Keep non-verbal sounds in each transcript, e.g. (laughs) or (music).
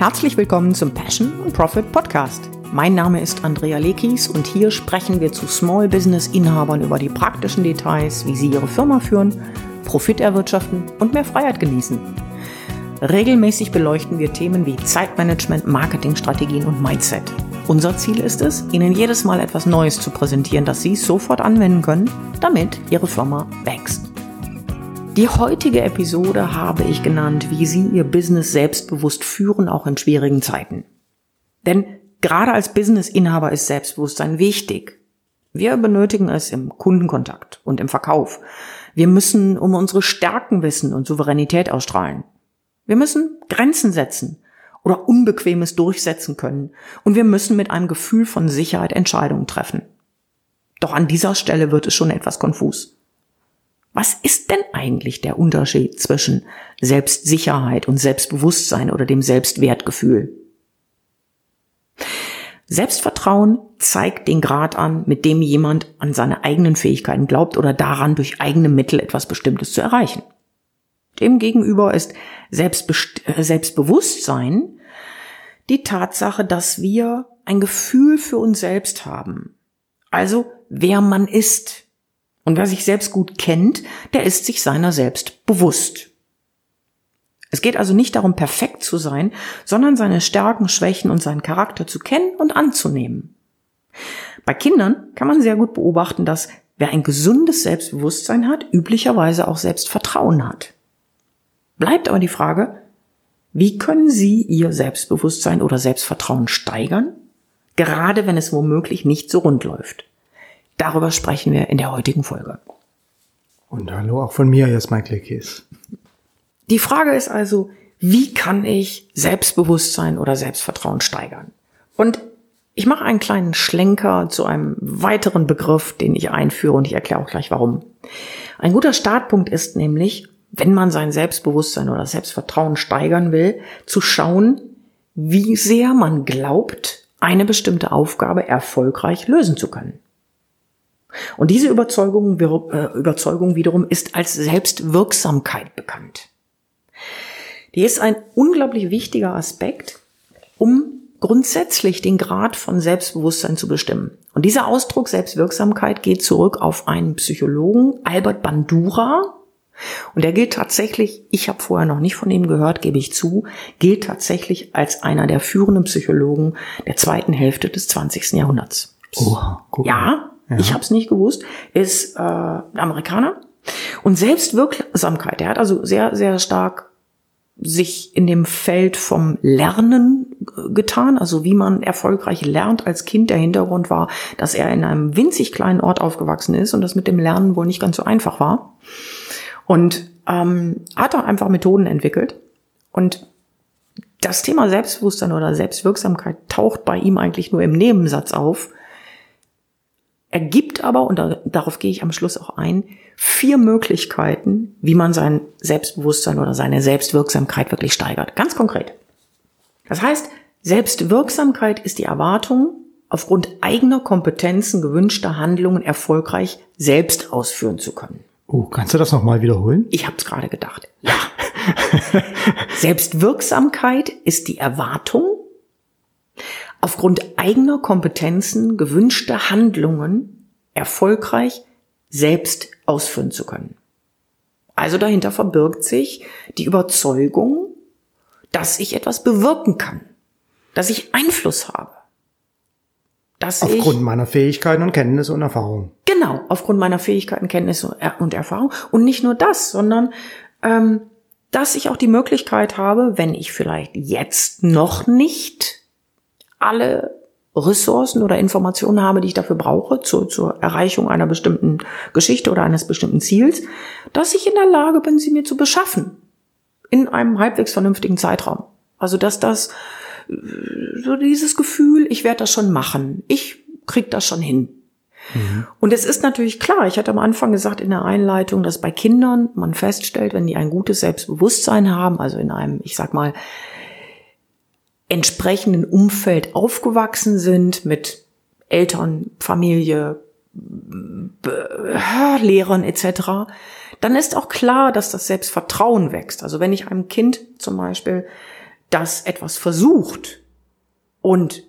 Herzlich willkommen zum Passion und Profit Podcast. Mein Name ist Andrea Lekis und hier sprechen wir zu Small Business Inhabern über die praktischen Details, wie sie ihre Firma führen, Profit erwirtschaften und mehr Freiheit genießen. Regelmäßig beleuchten wir Themen wie Zeitmanagement, Marketingstrategien und Mindset. Unser Ziel ist es, Ihnen jedes Mal etwas Neues zu präsentieren, das Sie sofort anwenden können, damit Ihre Firma wächst. Die heutige Episode habe ich genannt, wie Sie Ihr Business selbstbewusst führen, auch in schwierigen Zeiten. Denn gerade als Businessinhaber ist Selbstbewusstsein wichtig. Wir benötigen es im Kundenkontakt und im Verkauf. Wir müssen um unsere Stärken wissen und Souveränität ausstrahlen. Wir müssen Grenzen setzen oder Unbequemes durchsetzen können. Und wir müssen mit einem Gefühl von Sicherheit Entscheidungen treffen. Doch an dieser Stelle wird es schon etwas konfus. Was ist denn eigentlich der Unterschied zwischen Selbstsicherheit und Selbstbewusstsein oder dem Selbstwertgefühl? Selbstvertrauen zeigt den Grad an, mit dem jemand an seine eigenen Fähigkeiten glaubt oder daran, durch eigene Mittel etwas Bestimmtes zu erreichen. Demgegenüber ist Selbstbest äh, Selbstbewusstsein die Tatsache, dass wir ein Gefühl für uns selbst haben. Also wer man ist, und wer sich selbst gut kennt, der ist sich seiner selbst bewusst. Es geht also nicht darum, perfekt zu sein, sondern seine Stärken, Schwächen und seinen Charakter zu kennen und anzunehmen. Bei Kindern kann man sehr gut beobachten, dass wer ein gesundes Selbstbewusstsein hat, üblicherweise auch Selbstvertrauen hat. Bleibt aber die Frage, wie können Sie Ihr Selbstbewusstsein oder Selbstvertrauen steigern, gerade wenn es womöglich nicht so rund läuft? Darüber sprechen wir in der heutigen Folge. Und hallo auch von mir, Jasmine Klickis. Die Frage ist also, wie kann ich Selbstbewusstsein oder Selbstvertrauen steigern? Und ich mache einen kleinen Schlenker zu einem weiteren Begriff, den ich einführe und ich erkläre auch gleich warum. Ein guter Startpunkt ist nämlich, wenn man sein Selbstbewusstsein oder Selbstvertrauen steigern will, zu schauen, wie sehr man glaubt, eine bestimmte Aufgabe erfolgreich lösen zu können. Und diese Überzeugung, äh, Überzeugung wiederum ist als Selbstwirksamkeit bekannt. Die ist ein unglaublich wichtiger Aspekt, um grundsätzlich den Grad von Selbstbewusstsein zu bestimmen. Und dieser Ausdruck Selbstwirksamkeit geht zurück auf einen Psychologen, Albert Bandura. Und er gilt tatsächlich, ich habe vorher noch nicht von ihm gehört, gebe ich zu, gilt tatsächlich als einer der führenden Psychologen der zweiten Hälfte des 20. Jahrhunderts. Oha, cool. Ja, ja. ich habe es nicht gewusst, ist äh, Amerikaner. Und Selbstwirksamkeit, er hat also sehr, sehr stark sich in dem Feld vom Lernen getan, also wie man erfolgreich lernt als Kind. Der Hintergrund war, dass er in einem winzig kleinen Ort aufgewachsen ist und das mit dem Lernen wohl nicht ganz so einfach war. Und ähm, hat er einfach Methoden entwickelt. Und das Thema Selbstbewusstsein oder Selbstwirksamkeit taucht bei ihm eigentlich nur im Nebensatz auf. Er gibt aber, und da, darauf gehe ich am Schluss auch ein, vier Möglichkeiten, wie man sein Selbstbewusstsein oder seine Selbstwirksamkeit wirklich steigert. Ganz konkret. Das heißt, Selbstwirksamkeit ist die Erwartung, aufgrund eigener Kompetenzen gewünschter Handlungen erfolgreich selbst ausführen zu können. Oh, kannst du das nochmal wiederholen? Ich habe es gerade gedacht. Ja. (laughs) Selbstwirksamkeit ist die Erwartung, aufgrund eigener Kompetenzen gewünschte Handlungen erfolgreich selbst ausführen zu können. Also dahinter verbirgt sich die Überzeugung, dass ich etwas bewirken kann, dass ich Einfluss habe. Dass aufgrund ich, meiner Fähigkeiten und Kenntnisse und Erfahrung. Genau, aufgrund meiner Fähigkeiten, Kenntnisse und Erfahrung. Und nicht nur das, sondern ähm, dass ich auch die Möglichkeit habe, wenn ich vielleicht jetzt noch nicht alle Ressourcen oder Informationen habe, die ich dafür brauche, zur, zur Erreichung einer bestimmten Geschichte oder eines bestimmten Ziels, dass ich in der Lage bin, sie mir zu beschaffen. In einem halbwegs vernünftigen Zeitraum. Also, dass das, so dieses Gefühl, ich werde das schon machen. Ich krieg das schon hin. Mhm. Und es ist natürlich klar, ich hatte am Anfang gesagt in der Einleitung, dass bei Kindern man feststellt, wenn die ein gutes Selbstbewusstsein haben, also in einem, ich sag mal, entsprechenden Umfeld aufgewachsen sind mit Eltern, Familie, Lehrern etc., dann ist auch klar, dass das Selbstvertrauen wächst. Also wenn ich einem Kind zum Beispiel das etwas versucht und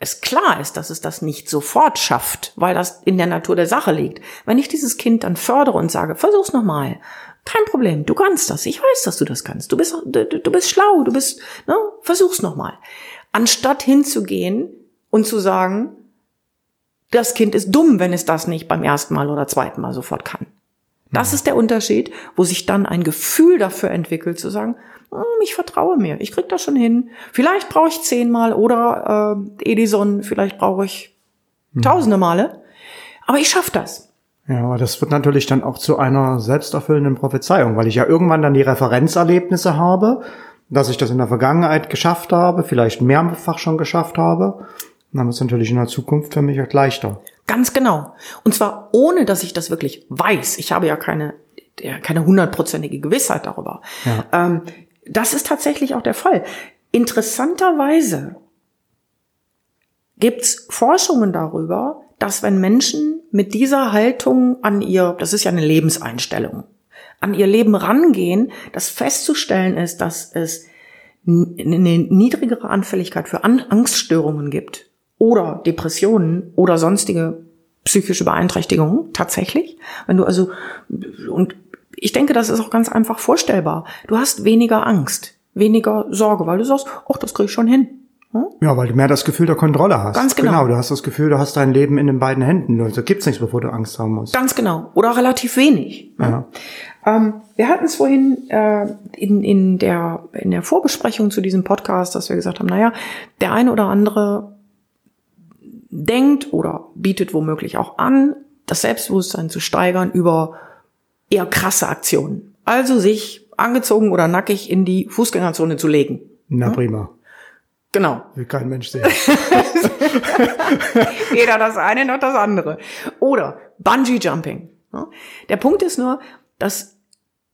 es klar ist, dass es das nicht sofort schafft, weil das in der Natur der Sache liegt. Wenn ich dieses Kind dann fördere und sage, versuch's nochmal, kein Problem, du kannst das, ich weiß, dass du das kannst, du bist, du, du bist schlau, du bist, ne, versuch's nochmal. Anstatt hinzugehen und zu sagen, das Kind ist dumm, wenn es das nicht beim ersten Mal oder zweiten Mal sofort kann. Das mhm. ist der Unterschied, wo sich dann ein Gefühl dafür entwickelt, zu sagen, hm, ich vertraue mir, ich krieg das schon hin. Vielleicht brauche ich zehnmal oder äh, Edison, vielleicht brauche ich mhm. tausende Male, aber ich schaffe das. Ja, aber das wird natürlich dann auch zu einer selbsterfüllenden Prophezeiung, weil ich ja irgendwann dann die Referenzerlebnisse habe, dass ich das in der Vergangenheit geschafft habe, vielleicht mehrfach schon geschafft habe. Dann wird es natürlich in der Zukunft für mich auch leichter. Ganz genau. Und zwar ohne, dass ich das wirklich weiß. Ich habe ja keine, keine hundertprozentige Gewissheit darüber. Ja. Ähm, das ist tatsächlich auch der Fall. Interessanterweise gibt's Forschungen darüber, dass wenn Menschen mit dieser Haltung an ihr, das ist ja eine Lebenseinstellung, an ihr Leben rangehen, dass festzustellen ist, dass es eine niedrigere Anfälligkeit für Angststörungen gibt oder Depressionen oder sonstige psychische Beeinträchtigungen tatsächlich. Wenn du also und ich denke, das ist auch ganz einfach vorstellbar. Du hast weniger Angst, weniger Sorge, weil du sagst, ach, das krieg ich schon hin. Hm? Ja, weil du mehr das Gefühl der Kontrolle hast. Ganz genau. Genau, du hast das Gefühl, du hast dein Leben in den beiden Händen. Also gibt's nichts, bevor du Angst haben musst. Ganz genau. Oder relativ wenig. Ja. Ähm, wir hatten es vorhin äh, in, in, der, in der Vorbesprechung zu diesem Podcast, dass wir gesagt haben, naja, der eine oder andere denkt oder bietet womöglich auch an, das Selbstbewusstsein zu steigern über eher krasse Aktionen. Also sich angezogen oder nackig in die Fußgängerzone zu legen. Na prima. Genau. Will kein Mensch sehen. (laughs) Weder das eine noch das andere. Oder Bungee Jumping. Der Punkt ist nur, dass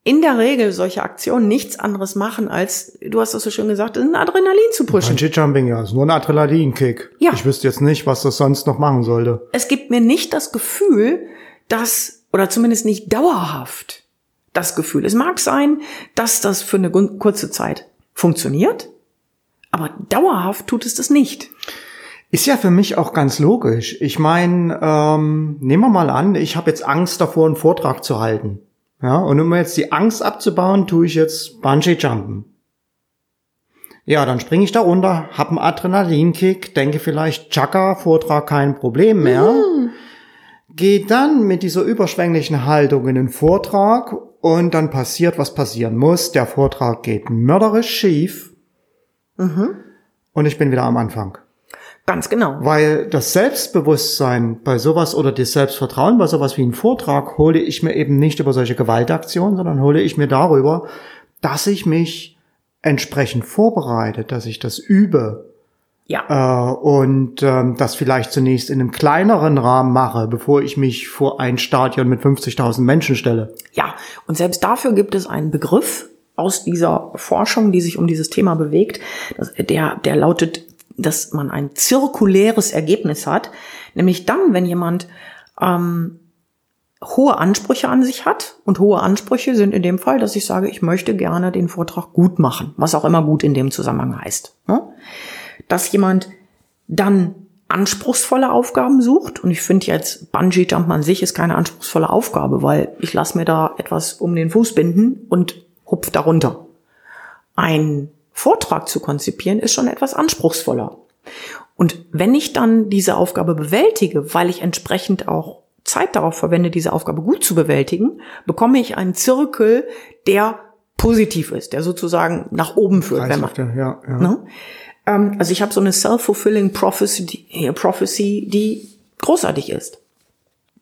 in der Regel solche Aktionen nichts anderes machen, als, du hast das so schön gesagt, ein Adrenalin zu pushen. Bungee Jumping, ja, ist nur ein Adrenalinkick. Ja. Ich wüsste jetzt nicht, was das sonst noch machen sollte. Es gibt mir nicht das Gefühl, dass oder zumindest nicht dauerhaft das Gefühl. Es mag sein, dass das für eine kurze Zeit funktioniert, aber dauerhaft tut es das nicht. Ist ja für mich auch ganz logisch. Ich meine, ähm, nehmen wir mal an, ich habe jetzt Angst davor, einen Vortrag zu halten. Ja, und um jetzt die Angst abzubauen, tue ich jetzt Bungee Jumpen. Ja, dann springe ich da runter, hab einen Adrenalinkick, denke vielleicht, Chaka, Vortrag kein Problem mehr. Mhm geht dann mit dieser überschwänglichen Haltung in den Vortrag und dann passiert, was passieren muss. Der Vortrag geht mörderisch schief mhm. und ich bin wieder am Anfang. Ganz genau. Weil das Selbstbewusstsein bei sowas oder das Selbstvertrauen bei sowas wie einem Vortrag hole ich mir eben nicht über solche Gewaltaktionen, sondern hole ich mir darüber, dass ich mich entsprechend vorbereite, dass ich das übe, ja. Äh, und ähm, das vielleicht zunächst in einem kleineren Rahmen mache, bevor ich mich vor ein Stadion mit 50.000 Menschen stelle. Ja, und selbst dafür gibt es einen Begriff aus dieser Forschung, die sich um dieses Thema bewegt, der, der lautet, dass man ein zirkuläres Ergebnis hat, nämlich dann, wenn jemand ähm, hohe Ansprüche an sich hat. Und hohe Ansprüche sind in dem Fall, dass ich sage, ich möchte gerne den Vortrag gut machen, was auch immer gut in dem Zusammenhang heißt. Ne? dass jemand dann anspruchsvolle Aufgaben sucht. Und ich finde jetzt Bungee Jump an sich ist keine anspruchsvolle Aufgabe, weil ich lasse mir da etwas um den Fuß binden und hupf darunter. Ein Vortrag zu konzipieren ist schon etwas anspruchsvoller. Und wenn ich dann diese Aufgabe bewältige, weil ich entsprechend auch Zeit darauf verwende, diese Aufgabe gut zu bewältigen, bekomme ich einen Zirkel, der positiv ist, der sozusagen nach oben führt. Wenn man, ja, ja. Ne? Ähm, also ich habe so eine self-fulfilling prophecy, prophecy, die großartig ist.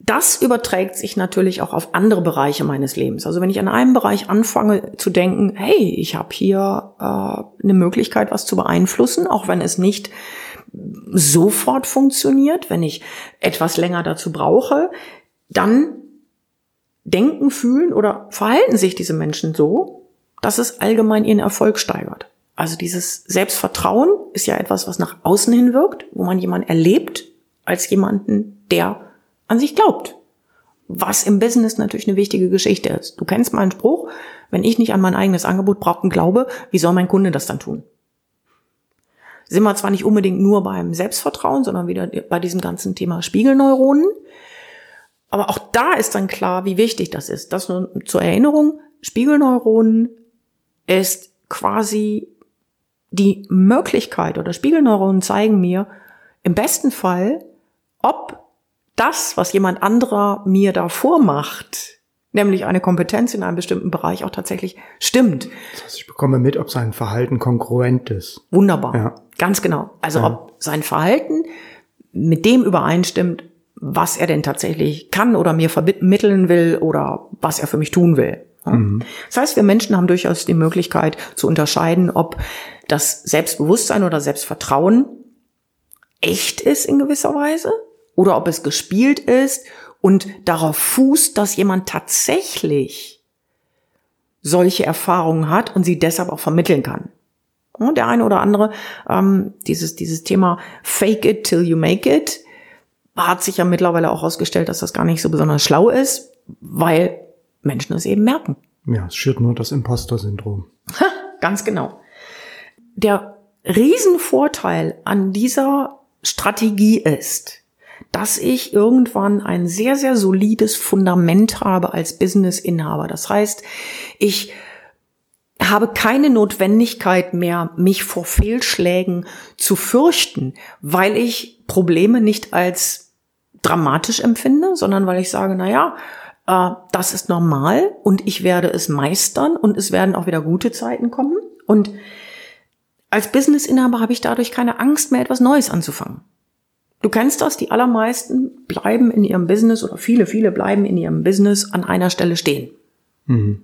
Das überträgt sich natürlich auch auf andere Bereiche meines Lebens. Also wenn ich an einem Bereich anfange zu denken, hey, ich habe hier äh, eine Möglichkeit, was zu beeinflussen, auch wenn es nicht sofort funktioniert, wenn ich etwas länger dazu brauche, dann denken, fühlen oder verhalten sich diese Menschen so, dass es allgemein ihren Erfolg steigert. Also dieses Selbstvertrauen ist ja etwas, was nach außen hin wirkt, wo man jemanden erlebt als jemanden, der an sich glaubt. Was im Business natürlich eine wichtige Geschichte ist. Du kennst meinen Spruch, wenn ich nicht an mein eigenes Angebot brauche und glaube, wie soll mein Kunde das dann tun? sind wir zwar nicht unbedingt nur beim Selbstvertrauen, sondern wieder bei diesem ganzen Thema Spiegelneuronen. Aber auch da ist dann klar, wie wichtig das ist. Das nur zur Erinnerung. Spiegelneuronen ist quasi die Möglichkeit oder Spiegelneuronen zeigen mir im besten Fall, ob das, was jemand anderer mir da vormacht, nämlich eine Kompetenz in einem bestimmten Bereich auch tatsächlich stimmt. Das heißt, ich bekomme mit, ob sein Verhalten konkurrent ist. Wunderbar. Ja. Ganz genau. Also ja. ob sein Verhalten mit dem übereinstimmt, was er denn tatsächlich kann oder mir vermitteln will oder was er für mich tun will. Mhm. Das heißt, wir Menschen haben durchaus die Möglichkeit zu unterscheiden, ob das Selbstbewusstsein oder Selbstvertrauen echt ist in gewisser Weise oder ob es gespielt ist und darauf fußt, dass jemand tatsächlich solche Erfahrungen hat und sie deshalb auch vermitteln kann. Und der eine oder andere, ähm, dieses, dieses Thema Fake it till you make it, hat sich ja mittlerweile auch herausgestellt, dass das gar nicht so besonders schlau ist, weil Menschen es eben merken. Ja, es schürt nur das Imposter-Syndrom. Ganz genau. Der Riesenvorteil an dieser Strategie ist, dass ich irgendwann ein sehr, sehr solides Fundament habe als Business-Inhaber. Das heißt, ich habe keine Notwendigkeit mehr, mich vor Fehlschlägen zu fürchten, weil ich Probleme nicht als dramatisch empfinde, sondern weil ich sage, na ja, äh, das ist normal und ich werde es meistern und es werden auch wieder gute Zeiten kommen. Und als Businessinhaber habe ich dadurch keine Angst mehr, etwas Neues anzufangen. Du kennst das, die allermeisten bleiben in ihrem Business oder viele, viele bleiben in ihrem Business an einer Stelle stehen. Mhm.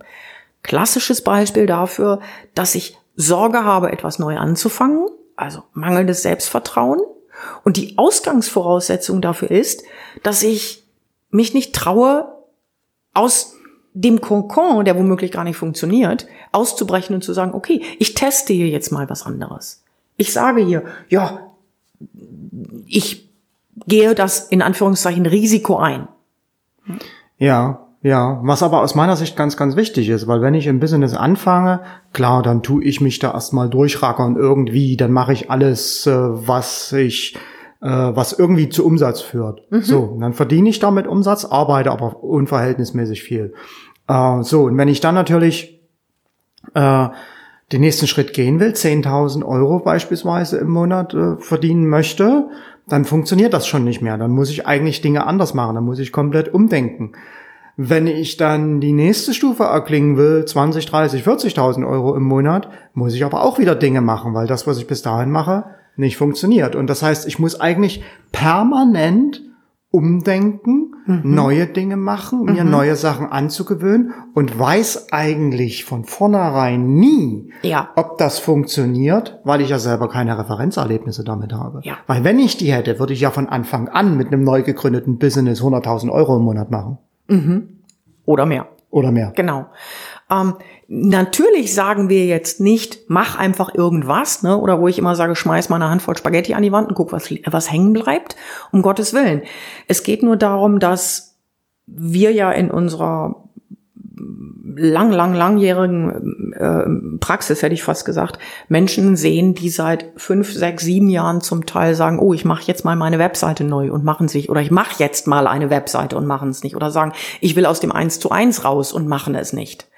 Klassisches Beispiel dafür, dass ich Sorge habe, etwas neu anzufangen, also mangelndes Selbstvertrauen. Und die Ausgangsvoraussetzung dafür ist, dass ich mich nicht traue, aus dem Kokon, der womöglich gar nicht funktioniert, auszubrechen und zu sagen, okay, ich teste hier jetzt mal was anderes. Ich sage hier, ja, ich gehe das in Anführungszeichen Risiko ein. Ja, ja, was aber aus meiner Sicht ganz, ganz wichtig ist, weil wenn ich im Business anfange, klar, dann tue ich mich da erstmal durchrackern irgendwie, dann mache ich alles, äh, was ich äh, was irgendwie zu Umsatz führt. Mhm. So, dann verdiene ich damit Umsatz, arbeite aber unverhältnismäßig viel. Äh, so, und wenn ich dann natürlich äh, den nächsten Schritt gehen will, 10.000 Euro beispielsweise im Monat äh, verdienen möchte, dann funktioniert das schon nicht mehr. Dann muss ich eigentlich Dinge anders machen. Dann muss ich komplett umdenken. Wenn ich dann die nächste Stufe erklingen will, 20, 30, 40.000 Euro im Monat, muss ich aber auch wieder Dinge machen, weil das, was ich bis dahin mache, nicht funktioniert. Und das heißt, ich muss eigentlich permanent umdenken, mhm. neue Dinge machen, mir mhm. neue Sachen anzugewöhnen und weiß eigentlich von vornherein nie, ja. ob das funktioniert, weil ich ja selber keine Referenzerlebnisse damit habe. Ja. Weil wenn ich die hätte, würde ich ja von Anfang an mit einem neu gegründeten Business 100.000 Euro im Monat machen. Mhm. Oder mehr. Oder mehr. Genau. Ähm, natürlich sagen wir jetzt nicht, mach einfach irgendwas, ne? oder wo ich immer sage, schmeiß mal eine Handvoll Spaghetti an die Wand und guck, was, was hängen bleibt. Um Gottes Willen. Es geht nur darum, dass wir ja in unserer lang, lang, langjährigen äh, Praxis, hätte ich fast gesagt, Menschen sehen, die seit fünf, sechs, sieben Jahren zum Teil sagen, oh, ich mache jetzt mal meine Webseite neu und machen sich, oder ich mache jetzt mal eine Webseite und machen es nicht, oder sagen, ich will aus dem Eins zu eins raus und machen es nicht.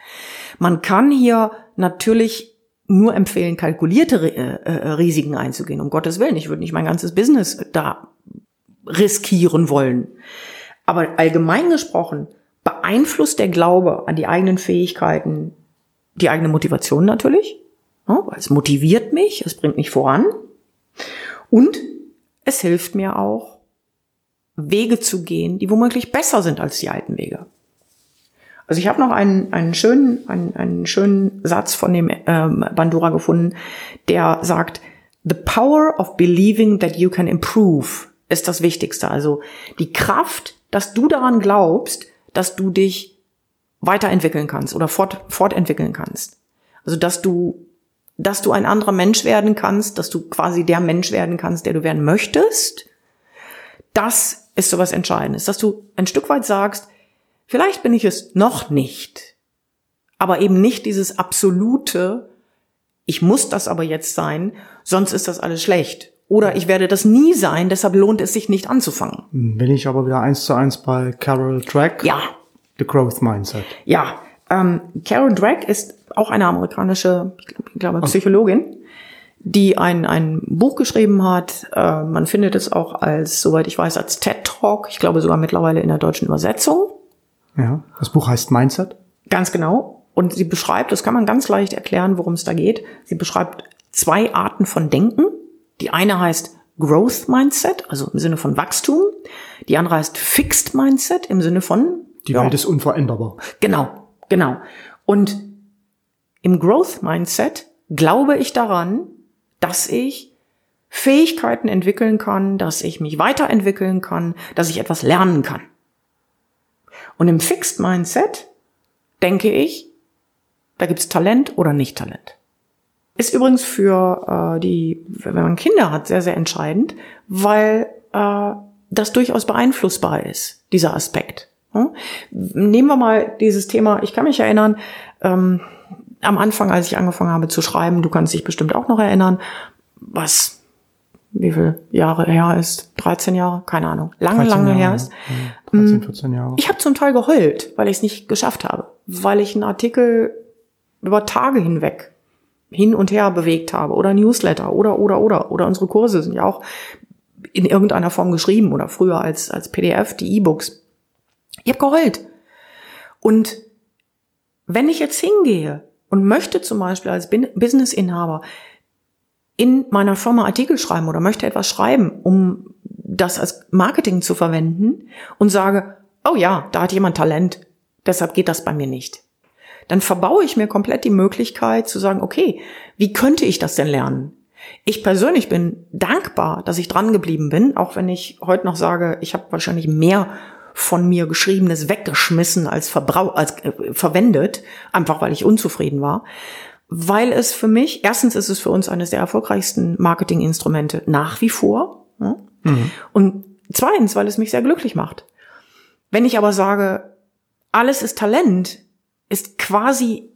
Man kann hier natürlich nur empfehlen, kalkulierte äh, äh, Risiken einzugehen. Um Gottes Willen, ich würde nicht mein ganzes Business da riskieren wollen. Aber allgemein gesprochen beeinflusst der Glaube an die eigenen Fähigkeiten die eigene Motivation natürlich, weil es motiviert mich, es bringt mich voran und es hilft mir auch, Wege zu gehen, die womöglich besser sind als die alten Wege. Also ich habe noch einen, einen, schönen, einen, einen schönen Satz von dem ähm, Bandura gefunden, der sagt, The power of believing that you can improve ist das Wichtigste. Also die Kraft, dass du daran glaubst, dass du dich weiterentwickeln kannst oder fort, fortentwickeln kannst. Also dass du, dass du ein anderer Mensch werden kannst, dass du quasi der Mensch werden kannst, der du werden möchtest. Das ist so was Entscheidendes, dass du ein Stück weit sagst, Vielleicht bin ich es noch nicht, aber eben nicht dieses absolute, ich muss das aber jetzt sein, sonst ist das alles schlecht. Oder ich werde das nie sein, deshalb lohnt es sich nicht anzufangen. Bin ich aber wieder eins zu eins bei Carol Drake. Ja. The Growth Mindset. Ja. Ähm, Carol Drake ist auch eine amerikanische, ich glaube, Psychologin, die ein, ein Buch geschrieben hat. Äh, man findet es auch als, soweit ich weiß, als TED Talk. Ich glaube sogar mittlerweile in der deutschen Übersetzung. Ja. Das Buch heißt Mindset. Ganz genau. Und sie beschreibt, das kann man ganz leicht erklären, worum es da geht. Sie beschreibt zwei Arten von Denken. Die eine heißt Growth Mindset, also im Sinne von Wachstum. Die andere heißt Fixed Mindset im Sinne von Die ja, Welt ist unveränderbar. Genau, genau. Und im Growth Mindset glaube ich daran, dass ich Fähigkeiten entwickeln kann, dass ich mich weiterentwickeln kann, dass ich etwas lernen kann. Und im Fixed Mindset denke ich, da gibt's Talent oder nicht Talent. Ist übrigens für äh, die, wenn man Kinder hat, sehr, sehr entscheidend, weil äh, das durchaus beeinflussbar ist, dieser Aspekt. Hm? Nehmen wir mal dieses Thema, ich kann mich erinnern, ähm, am Anfang, als ich angefangen habe zu schreiben, du kannst dich bestimmt auch noch erinnern, was wie viel Jahre her ist? 13 Jahre? Keine Ahnung. Lange, lange Jahre, her ist. 13, 14 hm. Jahre. Ich habe zum Teil geheult, weil ich es nicht geschafft habe. Weil ich einen Artikel über Tage hinweg hin und her bewegt habe oder Newsletter oder, oder, oder. Oder unsere Kurse sind ja auch in irgendeiner Form geschrieben oder früher als, als PDF, die E-Books. Ich habe geheult. Und wenn ich jetzt hingehe und möchte zum Beispiel als Businessinhaber in meiner Firma Artikel schreiben oder möchte etwas schreiben, um das als Marketing zu verwenden und sage, oh ja, da hat jemand Talent, deshalb geht das bei mir nicht. Dann verbaue ich mir komplett die Möglichkeit zu sagen, okay, wie könnte ich das denn lernen? Ich persönlich bin dankbar, dass ich dran geblieben bin, auch wenn ich heute noch sage, ich habe wahrscheinlich mehr von mir geschriebenes weggeschmissen als, verbrau als äh, verwendet, einfach weil ich unzufrieden war weil es für mich, erstens ist es für uns eines der erfolgreichsten Marketinginstrumente nach wie vor. Ja? Mhm. Und zweitens, weil es mich sehr glücklich macht. Wenn ich aber sage, alles ist Talent, ist quasi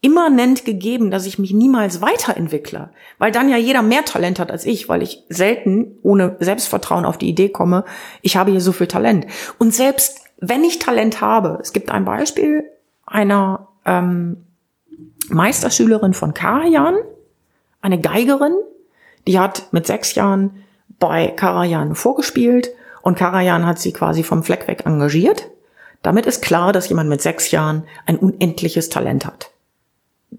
immanent gegeben, dass ich mich niemals weiterentwickle, weil dann ja jeder mehr Talent hat als ich, weil ich selten ohne Selbstvertrauen auf die Idee komme, ich habe hier so viel Talent. Und selbst wenn ich Talent habe, es gibt ein Beispiel einer ähm, Meisterschülerin von Karajan, eine Geigerin, die hat mit sechs Jahren bei Karajan vorgespielt und Karajan hat sie quasi vom Fleck weg engagiert. Damit ist klar, dass jemand mit sechs Jahren ein unendliches Talent hat.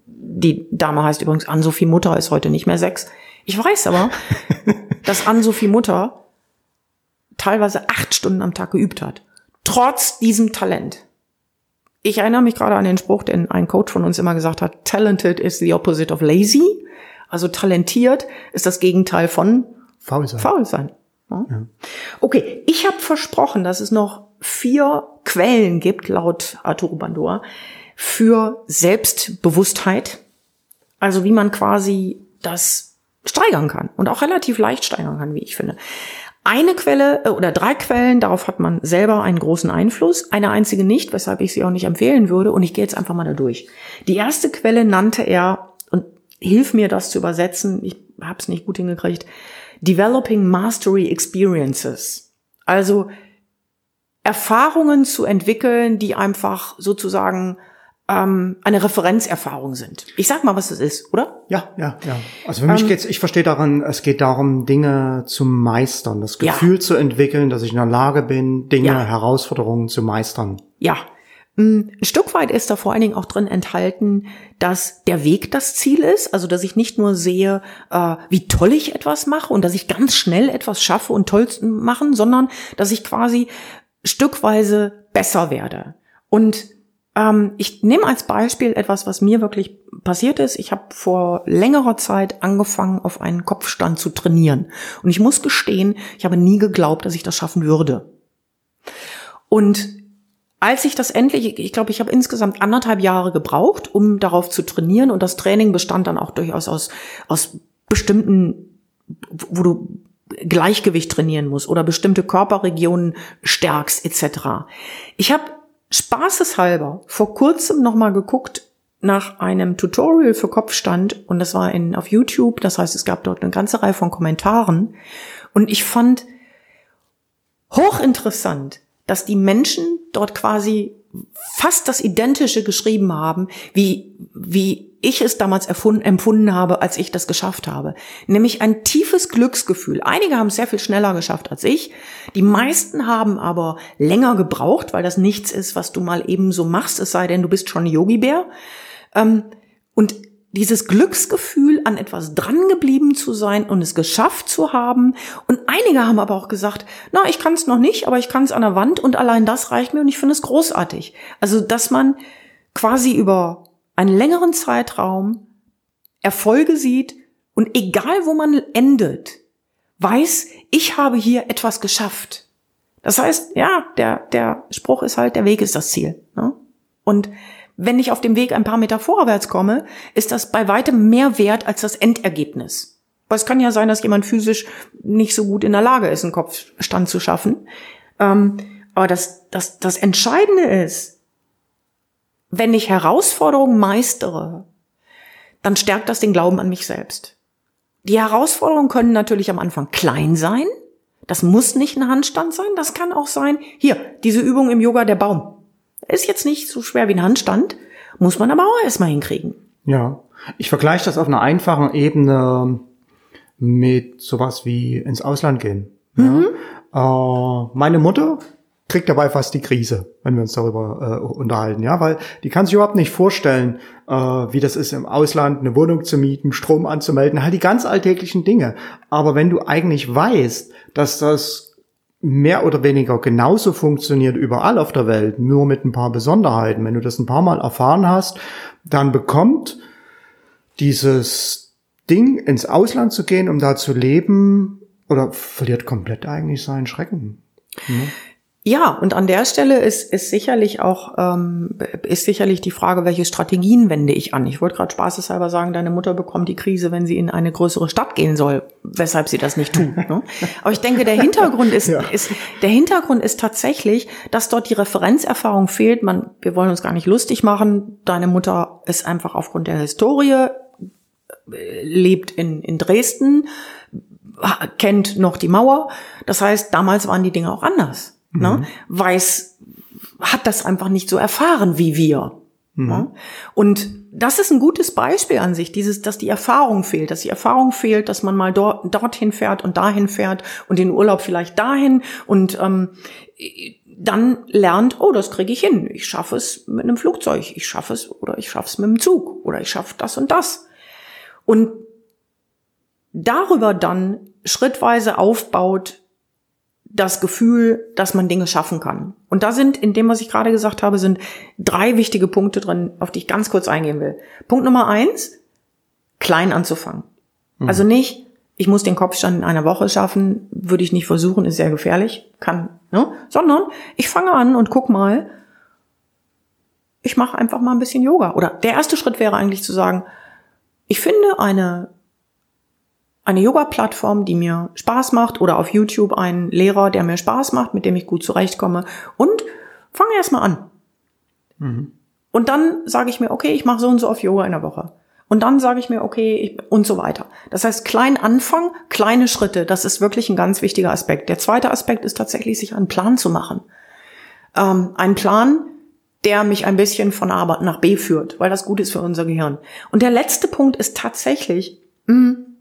Die Dame heißt übrigens Ann-Sophie Mutter, ist heute nicht mehr sechs. Ich weiß aber, (laughs) dass Ann-Sophie Mutter teilweise acht Stunden am Tag geübt hat. Trotz diesem Talent. Ich erinnere mich gerade an den Spruch, den ein Coach von uns immer gesagt hat, talented is the opposite of lazy. Also talentiert ist das Gegenteil von faul sein. Faul sein. Okay, ich habe versprochen, dass es noch vier Quellen gibt, laut Arturo Bandor, für Selbstbewusstheit. Also wie man quasi das steigern kann und auch relativ leicht steigern kann, wie ich finde. Eine Quelle äh, oder drei Quellen, darauf hat man selber einen großen Einfluss, eine einzige nicht, weshalb ich sie auch nicht empfehlen würde. Und ich gehe jetzt einfach mal da durch. Die erste Quelle nannte er, und hilf mir das zu übersetzen, ich habe es nicht gut hingekriegt, Developing Mastery Experiences. Also Erfahrungen zu entwickeln, die einfach sozusagen ähm, eine Referenzerfahrung sind. Ich sag mal, was es ist, oder? Ja, ja, ja. Also für mich ähm, geht's, ich verstehe daran, es geht darum, Dinge zu meistern, das Gefühl ja. zu entwickeln, dass ich in der Lage bin, Dinge, ja. Herausforderungen zu meistern. Ja. Mm, ein Stück weit ist da vor allen Dingen auch drin enthalten, dass der Weg das Ziel ist, also dass ich nicht nur sehe, äh, wie toll ich etwas mache und dass ich ganz schnell etwas schaffe und toll machen, sondern dass ich quasi stückweise besser werde. Und ähm, ich nehme als Beispiel etwas, was mir wirklich passiert ist. Ich habe vor längerer Zeit angefangen, auf einen Kopfstand zu trainieren. Und ich muss gestehen, ich habe nie geglaubt, dass ich das schaffen würde. Und als ich das endlich, ich glaube, ich habe insgesamt anderthalb Jahre gebraucht, um darauf zu trainieren. Und das Training bestand dann auch durchaus aus, aus bestimmten, wo du Gleichgewicht trainieren musst oder bestimmte Körperregionen stärkst etc. Ich habe spaßeshalber vor kurzem noch mal geguckt, nach einem Tutorial für Kopfstand und das war in, auf YouTube. Das heißt, es gab dort eine ganze Reihe von Kommentaren und ich fand hochinteressant, dass die Menschen dort quasi fast das Identische geschrieben haben, wie, wie ich es damals erfunden, empfunden habe, als ich das geschafft habe. Nämlich ein tiefes Glücksgefühl. Einige haben es sehr viel schneller geschafft als ich. Die meisten haben aber länger gebraucht, weil das nichts ist, was du mal eben so machst, es sei denn, du bist schon Yogi-Bär. Ähm, und dieses Glücksgefühl, an etwas drangeblieben zu sein und es geschafft zu haben. Und einige haben aber auch gesagt, na, ich kann es noch nicht, aber ich kann es an der Wand und allein das reicht mir und ich finde es großartig. Also, dass man quasi über einen längeren Zeitraum Erfolge sieht und egal wo man endet, weiß, ich habe hier etwas geschafft. Das heißt, ja, der, der Spruch ist halt, der Weg ist das Ziel. Ne? Und wenn ich auf dem Weg ein paar Meter vorwärts komme, ist das bei weitem mehr wert als das Endergebnis. Weil es kann ja sein, dass jemand physisch nicht so gut in der Lage ist, einen Kopfstand zu schaffen. Ähm, aber das, das, das Entscheidende ist, wenn ich Herausforderungen meistere, dann stärkt das den Glauben an mich selbst. Die Herausforderungen können natürlich am Anfang klein sein. Das muss nicht ein Handstand sein. Das kann auch sein, hier, diese Übung im Yoga, der Baum. Ist jetzt nicht so schwer wie ein Handstand, muss man aber auch erstmal hinkriegen. Ja, ich vergleiche das auf einer einfachen Ebene mit sowas wie ins Ausland gehen. Mhm. Ja. Äh, meine Mutter kriegt dabei fast die Krise, wenn wir uns darüber äh, unterhalten, ja, weil die kann sich überhaupt nicht vorstellen, äh, wie das ist, im Ausland eine Wohnung zu mieten, Strom anzumelden, halt die ganz alltäglichen Dinge. Aber wenn du eigentlich weißt, dass das mehr oder weniger genauso funktioniert überall auf der Welt, nur mit ein paar Besonderheiten. Wenn du das ein paar Mal erfahren hast, dann bekommt dieses Ding ins Ausland zu gehen, um da zu leben, oder verliert komplett eigentlich seinen Schrecken. Mhm. Ja, und an der Stelle ist, ist sicherlich auch ähm, ist sicherlich die Frage, welche Strategien wende ich an. Ich wollte gerade spaßeshalber sagen, deine Mutter bekommt die Krise, wenn sie in eine größere Stadt gehen soll, weshalb sie das nicht tut. (laughs) Ne? Aber ich denke, der Hintergrund ist, ja. ist der Hintergrund ist tatsächlich, dass dort die Referenzerfahrung fehlt. Man, wir wollen uns gar nicht lustig machen. Deine Mutter ist einfach aufgrund der Historie äh, lebt in in Dresden, kennt noch die Mauer. Das heißt, damals waren die Dinge auch anders ne, mhm. weiß, hat das einfach nicht so erfahren wie wir. Mhm. Ne? Und das ist ein gutes Beispiel an sich, dieses, dass die Erfahrung fehlt, dass die Erfahrung fehlt, dass man mal dort, dorthin fährt und dahin fährt und den Urlaub vielleicht dahin und ähm, dann lernt, oh, das kriege ich hin. Ich schaffe es mit einem Flugzeug, ich schaffe es oder ich schaffe es mit einem Zug oder ich schaffe das und das. Und darüber dann schrittweise aufbaut, das Gefühl, dass man Dinge schaffen kann. Und da sind, in dem, was ich gerade gesagt habe, sind drei wichtige Punkte drin, auf die ich ganz kurz eingehen will. Punkt Nummer eins, klein anzufangen. Mhm. Also nicht, ich muss den Kopfstand in einer Woche schaffen, würde ich nicht versuchen, ist sehr gefährlich, kann, ne? sondern ich fange an und guck mal, ich mache einfach mal ein bisschen Yoga. Oder der erste Schritt wäre eigentlich zu sagen, ich finde eine eine Yoga-Plattform, die mir Spaß macht oder auf YouTube einen Lehrer, der mir Spaß macht, mit dem ich gut zurechtkomme und fange erstmal an. Mhm. Und dann sage ich mir, okay, ich mache so und so auf Yoga in der Woche. Und dann sage ich mir, okay, ich, und so weiter. Das heißt, klein Anfang, kleine Schritte, das ist wirklich ein ganz wichtiger Aspekt. Der zweite Aspekt ist tatsächlich, sich einen Plan zu machen. Ähm, ein Plan, der mich ein bisschen von A nach B führt, weil das gut ist für unser Gehirn. Und der letzte Punkt ist tatsächlich, mh, mm,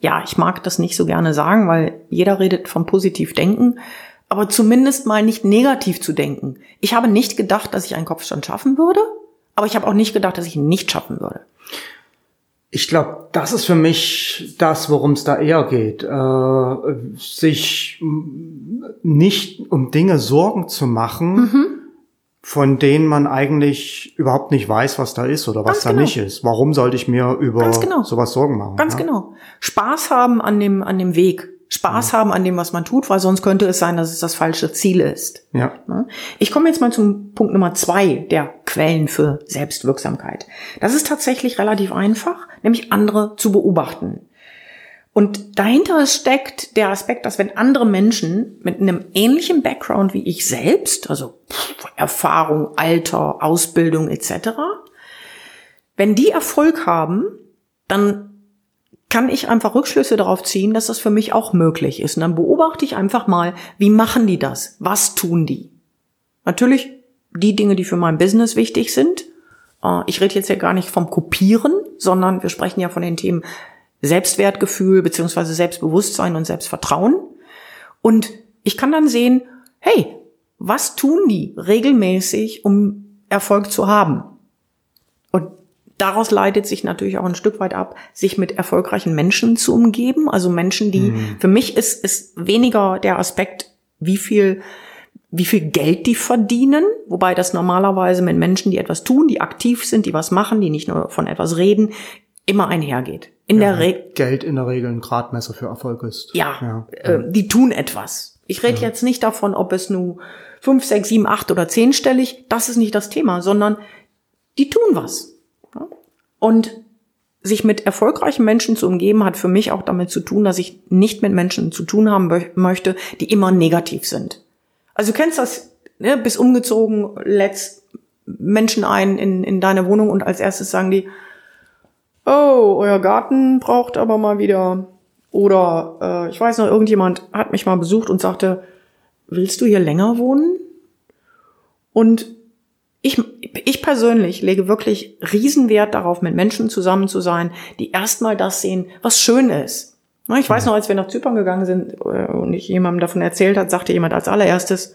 ja, ich mag das nicht so gerne sagen, weil jeder redet vom positiv denken, aber zumindest mal nicht negativ zu denken. Ich habe nicht gedacht, dass ich einen Kopfstand schaffen würde, aber ich habe auch nicht gedacht, dass ich ihn nicht schaffen würde. Ich glaube, das ist für mich das, worum es da eher geht. Äh, sich nicht um Dinge Sorgen zu machen, mhm von denen man eigentlich überhaupt nicht weiß, was da ist oder was Ganz da genau. nicht ist. Warum sollte ich mir über genau. sowas Sorgen machen? Ganz ja? genau. Spaß haben an dem, an dem Weg. Spaß ja. haben an dem, was man tut, weil sonst könnte es sein, dass es das falsche Ziel ist. Ja. Ich komme jetzt mal zum Punkt Nummer zwei der Quellen für Selbstwirksamkeit. Das ist tatsächlich relativ einfach, nämlich andere zu beobachten. Und dahinter steckt der Aspekt, dass wenn andere Menschen mit einem ähnlichen Background wie ich selbst, also Erfahrung, Alter, Ausbildung etc., wenn die Erfolg haben, dann kann ich einfach Rückschlüsse darauf ziehen, dass das für mich auch möglich ist. Und dann beobachte ich einfach mal, wie machen die das? Was tun die? Natürlich die Dinge, die für mein Business wichtig sind. Äh, ich rede jetzt ja gar nicht vom Kopieren, sondern wir sprechen ja von den Themen Selbstwertgefühl beziehungsweise Selbstbewusstsein und Selbstvertrauen. Und ich kann dann sehen, hey, was tun die regelmäßig, um Erfolg zu haben? Und daraus leitet sich natürlich auch ein Stück weit ab, sich mit erfolgreichen Menschen zu umgeben. Also Menschen, die, mhm. für mich ist, ist weniger der Aspekt, wie viel, wie viel Geld die verdienen, wobei das normalerweise mit Menschen, die etwas tun, die aktiv sind, die was machen, die nicht nur von etwas reden, immer einhergeht. In ja, der Regel. Geld in der Regel ein Gradmesser für Erfolg ist. Ja, ja. Äh, die tun etwas. Ich rede ja. jetzt nicht davon, ob es nur fünf, sechs, sieben, acht oder zehnstellig, das ist nicht das Thema, sondern die tun was. Und sich mit erfolgreichen Menschen zu umgeben, hat für mich auch damit zu tun, dass ich nicht mit Menschen zu tun haben möchte, die immer negativ sind. Also du kennst das, ne, bis umgezogen, letzt Menschen ein in, in deine Wohnung und als erstes sagen die, oh, euer Garten braucht aber mal wieder. Oder äh, ich weiß noch, irgendjemand hat mich mal besucht und sagte, willst du hier länger wohnen? Und ich, ich persönlich lege wirklich Riesenwert darauf, mit Menschen zusammen zu sein, die erstmal das sehen, was schön ist. Ich weiß noch, als wir nach Zypern gegangen sind äh, und ich jemandem davon erzählt hat, sagte jemand als allererstes,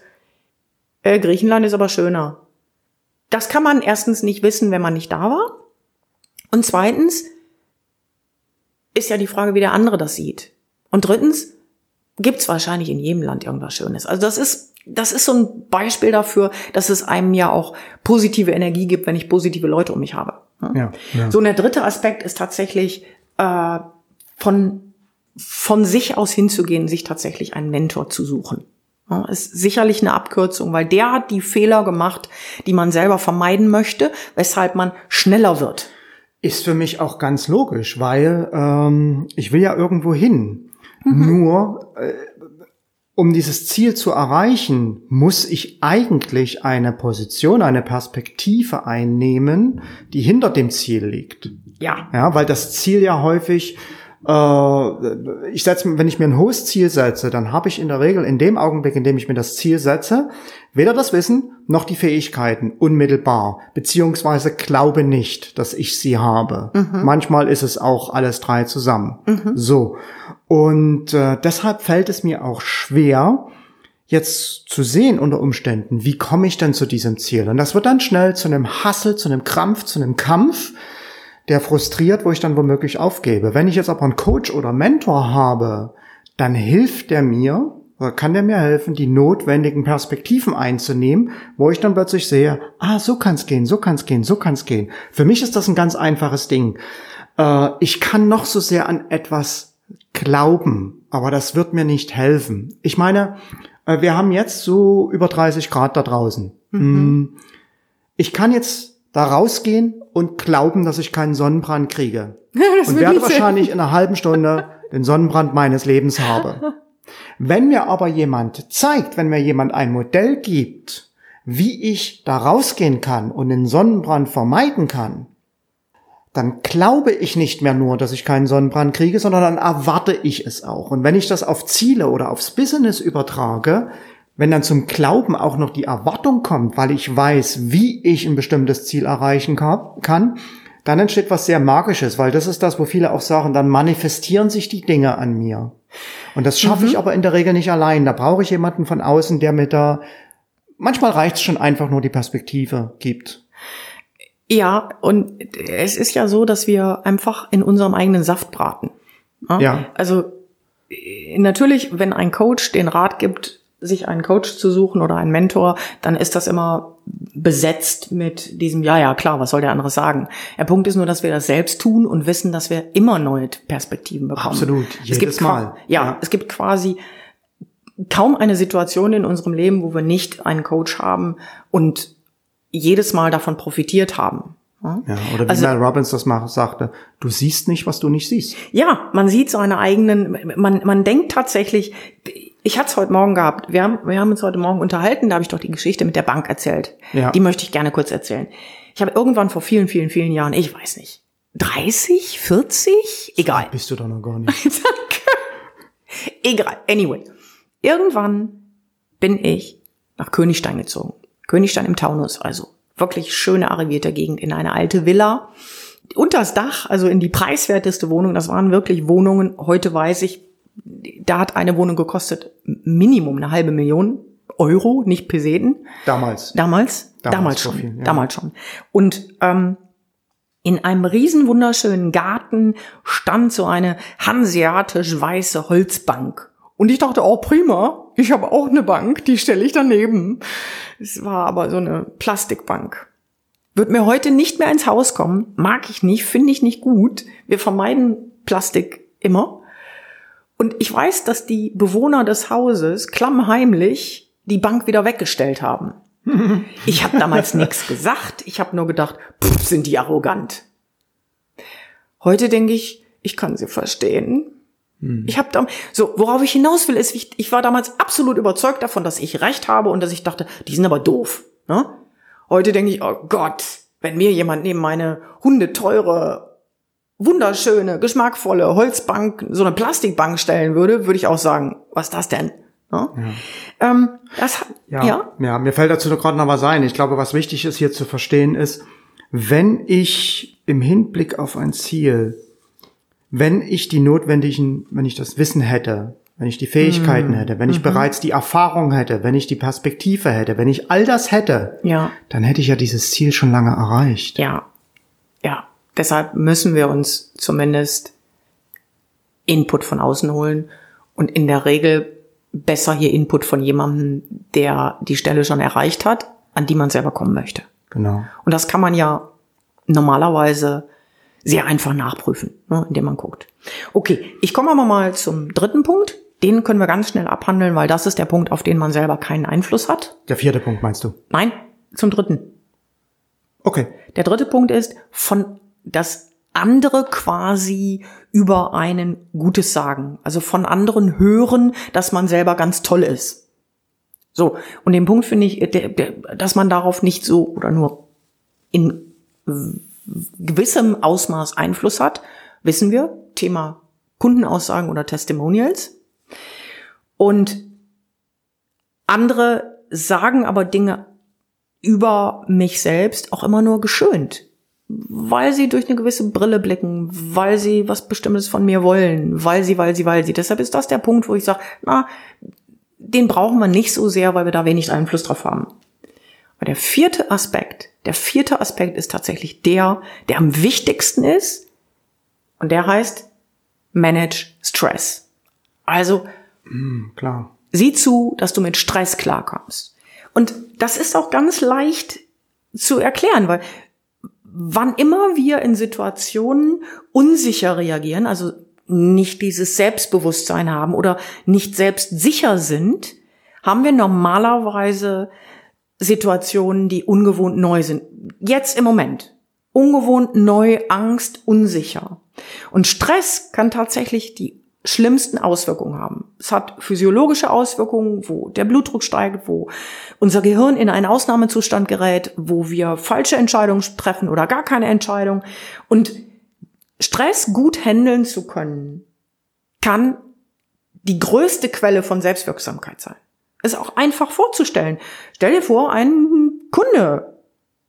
äh, Griechenland ist aber schöner. Das kann man erstens nicht wissen, wenn man nicht da war. Und zweitens ist ja die Frage, wie der andere das sieht. Und drittens gibt's wahrscheinlich in jedem Land irgendwas Schönes. Also das ist das ist so ein Beispiel dafür, dass es einem ja auch positive Energie gibt, wenn ich positive Leute um mich habe. Ja, ja. So, und der dritte Aspekt ist tatsächlich äh, von von sich aus hinzugehen, sich tatsächlich einen Mentor zu suchen. Ja, ist sicherlich eine Abkürzung, weil der hat die Fehler gemacht, die man selber vermeiden möchte, weshalb man schneller wird. Ist für mich auch ganz logisch, weil ähm, ich will ja irgendwo hin. Mhm. Nur äh, um dieses Ziel zu erreichen, muss ich eigentlich eine Position, eine Perspektive einnehmen, die hinter dem Ziel liegt. Ja. Ja, weil das Ziel ja häufig äh, ich setze, wenn ich mir ein hohes Ziel setze, dann habe ich in der Regel in dem Augenblick, in dem ich mir das Ziel setze, weder das Wissen noch die Fähigkeiten unmittelbar, beziehungsweise glaube nicht, dass ich sie habe. Mhm. Manchmal ist es auch alles drei zusammen. Mhm. So. Und äh, deshalb fällt es mir auch schwer, jetzt zu sehen unter Umständen, wie komme ich denn zu diesem Ziel? Und das wird dann schnell zu einem Hassel, zu einem Krampf, zu einem Kampf, der frustriert, wo ich dann womöglich aufgebe. Wenn ich jetzt aber einen Coach oder Mentor habe, dann hilft der mir, oder kann der mir helfen, die notwendigen Perspektiven einzunehmen, wo ich dann plötzlich sehe, ah, so kann's gehen, so kann's gehen, so kann's gehen. Für mich ist das ein ganz einfaches Ding. Äh, ich kann noch so sehr an etwas glauben, aber das wird mir nicht helfen. Ich meine, äh, wir haben jetzt so über 30 Grad da draußen. Mhm. Hm, ich kann jetzt da rausgehen und glauben, dass ich keinen Sonnenbrand kriege. (laughs) und werde wahrscheinlich in einer halben Stunde den Sonnenbrand meines Lebens habe. (laughs) Wenn mir aber jemand zeigt, wenn mir jemand ein Modell gibt, wie ich da rausgehen kann und den Sonnenbrand vermeiden kann, dann glaube ich nicht mehr nur, dass ich keinen Sonnenbrand kriege, sondern dann erwarte ich es auch. Und wenn ich das auf Ziele oder aufs Business übertrage, wenn dann zum Glauben auch noch die Erwartung kommt, weil ich weiß, wie ich ein bestimmtes Ziel erreichen kann, dann entsteht was sehr Magisches, weil das ist das, wo viele auch sagen, dann manifestieren sich die Dinge an mir. Und das schaffe mhm. ich aber in der Regel nicht allein. Da brauche ich jemanden von außen, der mir da, manchmal reicht es schon einfach nur die Perspektive gibt. Ja, und es ist ja so, dass wir einfach in unserem eigenen Saft braten. Ja. ja. Also äh, natürlich, wenn ein Coach den Rat gibt, sich einen Coach zu suchen oder einen Mentor, dann ist das immer besetzt mit diesem, ja, ja, klar, was soll der andere sagen? Der Punkt ist nur, dass wir das selbst tun und wissen, dass wir immer neue Perspektiven bekommen. Absolut, jedes es gibt Mal. Ja, ja, es gibt quasi kaum eine Situation in unserem Leben, wo wir nicht einen Coach haben und jedes Mal davon profitiert haben. Ja, oder wie also, Mel Robbins das mal sagte, du siehst nicht, was du nicht siehst. Ja, man sieht seine eigenen, man, man denkt tatsächlich, ich hatte es heute Morgen gehabt. Wir haben, wir haben uns heute Morgen unterhalten, da habe ich doch die Geschichte mit der Bank erzählt. Ja. Die möchte ich gerne kurz erzählen. Ich habe irgendwann vor vielen, vielen, vielen Jahren, ich weiß nicht, 30, 40, egal. Bist du doch noch gar (laughs) nicht. Danke. Egal. Anyway. Irgendwann bin ich nach Königstein gezogen. Königstein im Taunus, also wirklich schöne arrivierte Gegend in eine alte Villa. Unter das Dach, also in die preiswerteste Wohnung. Das waren wirklich Wohnungen. Heute weiß ich, da hat eine Wohnung gekostet Minimum eine halbe Million Euro, nicht Peseten. Damals. Damals, damals, Damals schon, viel, ja. damals schon. Und ähm, in einem riesen wunderschönen Garten stand so eine hanseatisch weiße Holzbank. Und ich dachte, oh prima, ich habe auch eine Bank, die stelle ich daneben. Es war aber so eine Plastikbank. Wird mir heute nicht mehr ins Haus kommen, mag ich nicht, finde ich nicht gut. Wir vermeiden Plastik immer. Und ich weiß, dass die Bewohner des Hauses klammheimlich die Bank wieder weggestellt haben. (laughs) Ich habe damals nichts gesagt. Ich habe nur gedacht, pff, sind die arrogant. Heute denke ich, ich kann sie verstehen. Ich habe da so, worauf ich hinaus will, ist, ich, ich war damals absolut überzeugt davon, dass ich recht habe und dass ich dachte, die sind aber doof. Ne? Heute denke ich, oh Gott, wenn mir jemand neben meine hundeteure, wunderschöne, geschmackvolle Holzbank so eine Plastikbank stellen würde, würde ich auch sagen, was ist das denn? Ne? Ähm, das, Ja, ja, ja. mir fällt dazu gerade noch was ein. Ich glaube, was wichtig ist hier zu verstehen ist, wenn ich im Hinblick auf ein Ziel, wenn ich die notwendigen, wenn ich das Wissen hätte, wenn ich die Fähigkeiten Mhm. hätte, wenn ich bereits die Erfahrung hätte, wenn ich die Perspektive hätte, wenn ich all das hätte, ja. dann hätte ich ja dieses Ziel schon lange erreicht. Ja, ja. Deshalb müssen wir uns zumindest Input von außen holen und in der Regel besser hier Input von jemandem, der die Stelle schon erreicht hat, an die man selber kommen möchte. Genau. Und das kann man ja normalerweise sehr einfach nachprüfen, ne, indem man guckt. Okay, ich komme aber mal zum dritten Punkt. Den können wir ganz schnell abhandeln, weil das ist der Punkt, auf den man selber keinen Einfluss hat. Der vierte Punkt meinst du? Nein, zum dritten. Okay. Der dritte Punkt ist, von das andere quasi über einen Gutes sagen. Also von anderen hören, dass man selber ganz toll ist. So, und den Punkt finde ich, dass man darauf nicht so oder nur in gewissem Ausmaß Einfluss hat, wissen wir. Thema Kundenaussagen oder Testimonials. Und andere sagen aber Dinge über mich selbst auch immer nur geschönt, weil sie durch eine gewisse Brille blicken, weil sie was Bestimmtes von mir wollen, weil sie, weil sie, weil sie. Deshalb ist das der Punkt, wo ich sage, na, den brauchen wir nicht so sehr, weil wir da wenig Einfluss drauf haben. Aber der vierte Aspekt, der vierte Aspekt ist tatsächlich der, der am wichtigsten ist und der heißt Manage Stress. Also Klar. Sieh zu, dass du mit Stress klarkommst. Und das ist auch ganz leicht zu erklären, weil wann immer wir in Situationen unsicher reagieren, also nicht dieses Selbstbewusstsein haben oder nicht selbstsicher sind, haben wir normalerweise Situationen, die ungewohnt neu sind. Jetzt im Moment. Ungewohnt neu, Angst, unsicher. Und Stress kann tatsächlich die schlimmsten Auswirkungen haben. Es hat physiologische Auswirkungen, wo der Blutdruck steigt, wo unser Gehirn in einen Ausnahmezustand gerät, wo wir falsche Entscheidungen treffen oder gar keine Entscheidung. Und Stress gut handeln zu können, kann die größte Quelle von Selbstwirksamkeit sein. Ist auch einfach vorzustellen. Stell dir vor, ein Kunde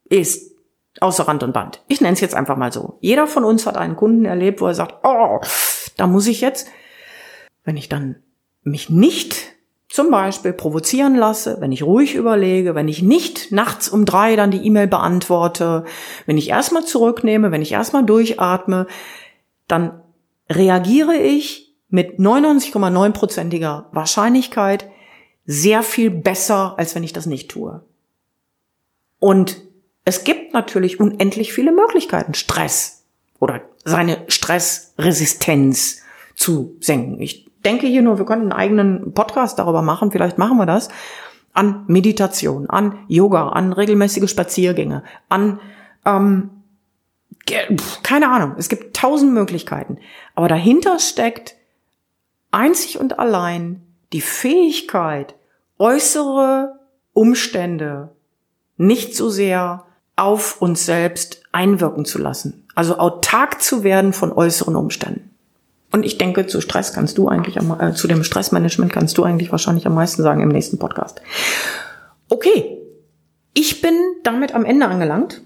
ist außer Rand und Band. Ich nenne es jetzt einfach mal so. Jeder von uns hat einen Kunden erlebt, wo er sagt, oh, da muss ich jetzt, wenn ich dann mich nicht zum Beispiel provozieren lasse, wenn ich ruhig überlege, wenn ich nicht nachts um drei dann die E-Mail beantworte, wenn ich erstmal zurücknehme, wenn ich erstmal durchatme, dann reagiere ich mit 99,9%iger Wahrscheinlichkeit sehr viel besser, als wenn ich das nicht tue. Und es gibt natürlich unendlich viele Möglichkeiten, Stress oder seine Stressresistenz zu senken. Ich denke hier nur, wir können einen eigenen Podcast darüber machen, vielleicht machen wir das, an Meditation, an Yoga, an regelmäßige Spaziergänge, an, ähm, keine Ahnung, es gibt tausend Möglichkeiten. Aber dahinter steckt einzig und allein die Fähigkeit, äußere Umstände nicht so sehr auf uns selbst einwirken zu lassen. Also autark zu werden von äußeren Umständen. Und ich denke, zu Stress kannst du eigentlich, am, äh, zu dem Stressmanagement kannst du eigentlich wahrscheinlich am meisten sagen im nächsten Podcast. Okay, ich bin damit am Ende angelangt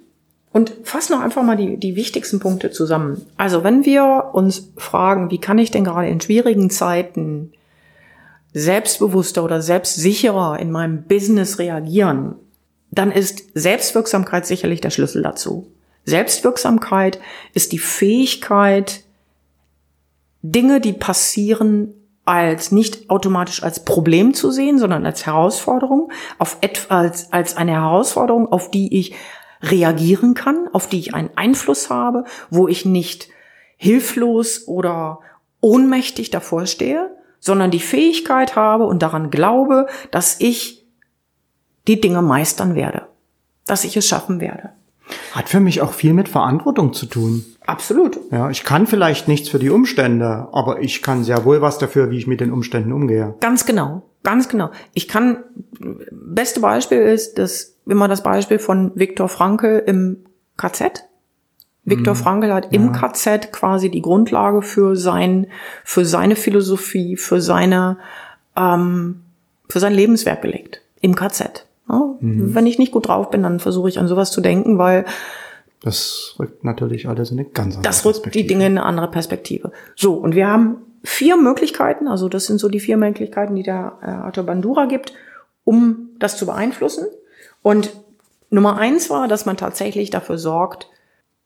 und fasse noch einfach mal die, die wichtigsten Punkte zusammen. Also wenn wir uns fragen, wie kann ich denn gerade in schwierigen Zeiten selbstbewusster oder selbstsicherer in meinem Business reagieren, dann ist Selbstwirksamkeit sicherlich der Schlüssel dazu. Selbstwirksamkeit ist die Fähigkeit, Dinge, die passieren, als nicht automatisch als Problem zu sehen, sondern als Herausforderung, auf als, als eine Herausforderung, auf die ich reagieren kann, auf die ich einen Einfluss habe, wo ich nicht hilflos oder ohnmächtig davor stehe, sondern die Fähigkeit habe und daran glaube, dass ich die Dinge meistern werde, dass ich es schaffen werde. Hat für mich auch viel mit Verantwortung zu tun. Absolut. Ja, ich kann vielleicht nichts für die Umstände, aber ich kann sehr wohl was dafür, wie ich mit den Umständen umgehe. Ganz genau, ganz genau. Ich kann, beste Beispiel ist das, immer das Beispiel von Viktor Frankl im KZ. Viktor mhm. Frankl hat im ja. KZ quasi die Grundlage für sein, für seine Philosophie, für seine, ähm, für sein Lebenswerk gelegt. Im KZ. Ja, mhm. Wenn ich nicht gut drauf bin, dann versuche ich an sowas zu denken, weil das rückt natürlich alles in eine ganz andere Das rückt die Dinge in eine andere Perspektive. So, und wir haben vier Möglichkeiten, also das sind so die vier Möglichkeiten, die der äh, Arthur Bandura gibt, um das zu beeinflussen. Und Nummer eins war, dass man tatsächlich dafür sorgt,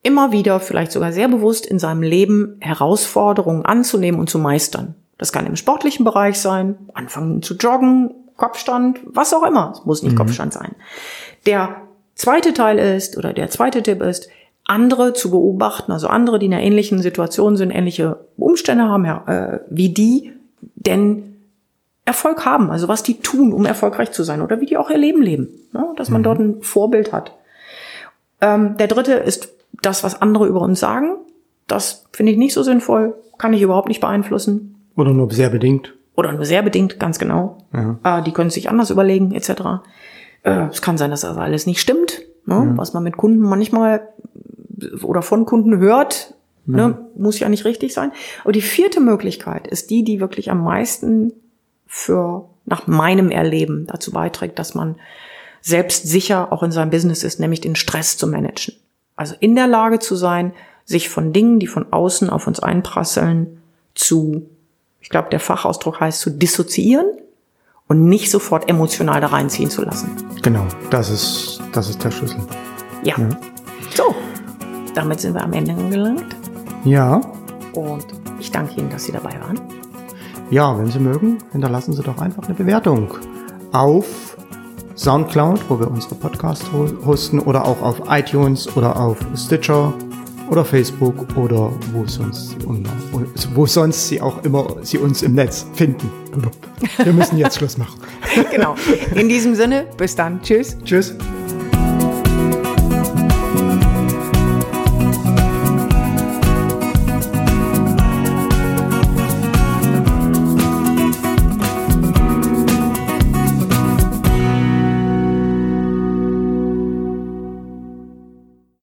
immer wieder, vielleicht sogar sehr bewusst in seinem Leben Herausforderungen anzunehmen und zu meistern. Das kann im sportlichen Bereich sein, anfangen zu joggen, Kopfstand, was auch immer. Es muss nicht mhm. Kopfstand sein. Der zweite Teil ist, oder der zweite Tipp ist, andere zu beobachten, also andere, die in einer ähnlichen Situation sind, ähnliche Umstände haben, ja, äh, wie die denn Erfolg haben, also was die tun, um erfolgreich zu sein oder wie die auch ihr Leben leben, ne? dass man mhm. dort ein Vorbild hat. Ähm, der dritte ist das, was andere über uns sagen. Das finde ich nicht so sinnvoll, kann ich überhaupt nicht beeinflussen. Oder nur sehr bedingt. Oder nur sehr bedingt, ganz genau. Ja. Äh, die können sich anders überlegen, etc. Äh, es kann sein, dass das alles nicht stimmt, ne? ja. was man mit Kunden manchmal oder von Kunden hört, ja. ne? muss ja nicht richtig sein. Aber die vierte Möglichkeit ist die, die wirklich am meisten für nach meinem Erleben dazu beiträgt, dass man selbst sicher auch in seinem Business ist, nämlich den Stress zu managen. Also in der Lage zu sein, sich von Dingen, die von außen auf uns einprasseln, zu ich glaube, der Fachausdruck heißt zu dissoziieren und nicht sofort emotional da reinziehen zu lassen. Genau, das ist, das ist der Schlüssel. Ja. ja. So, damit sind wir am Ende gelangt. Ja. Und ich danke Ihnen, dass Sie dabei waren. Ja, wenn Sie mögen, hinterlassen Sie doch einfach eine Bewertung auf Soundcloud, wo wir unsere Podcasts hosten, oder auch auf iTunes oder auf Stitcher oder Facebook oder wo sonst, wo sonst sie auch immer sie uns im Netz finden. Wir müssen jetzt Schluss machen. (laughs) genau. In diesem Sinne, bis dann. Tschüss. Tschüss.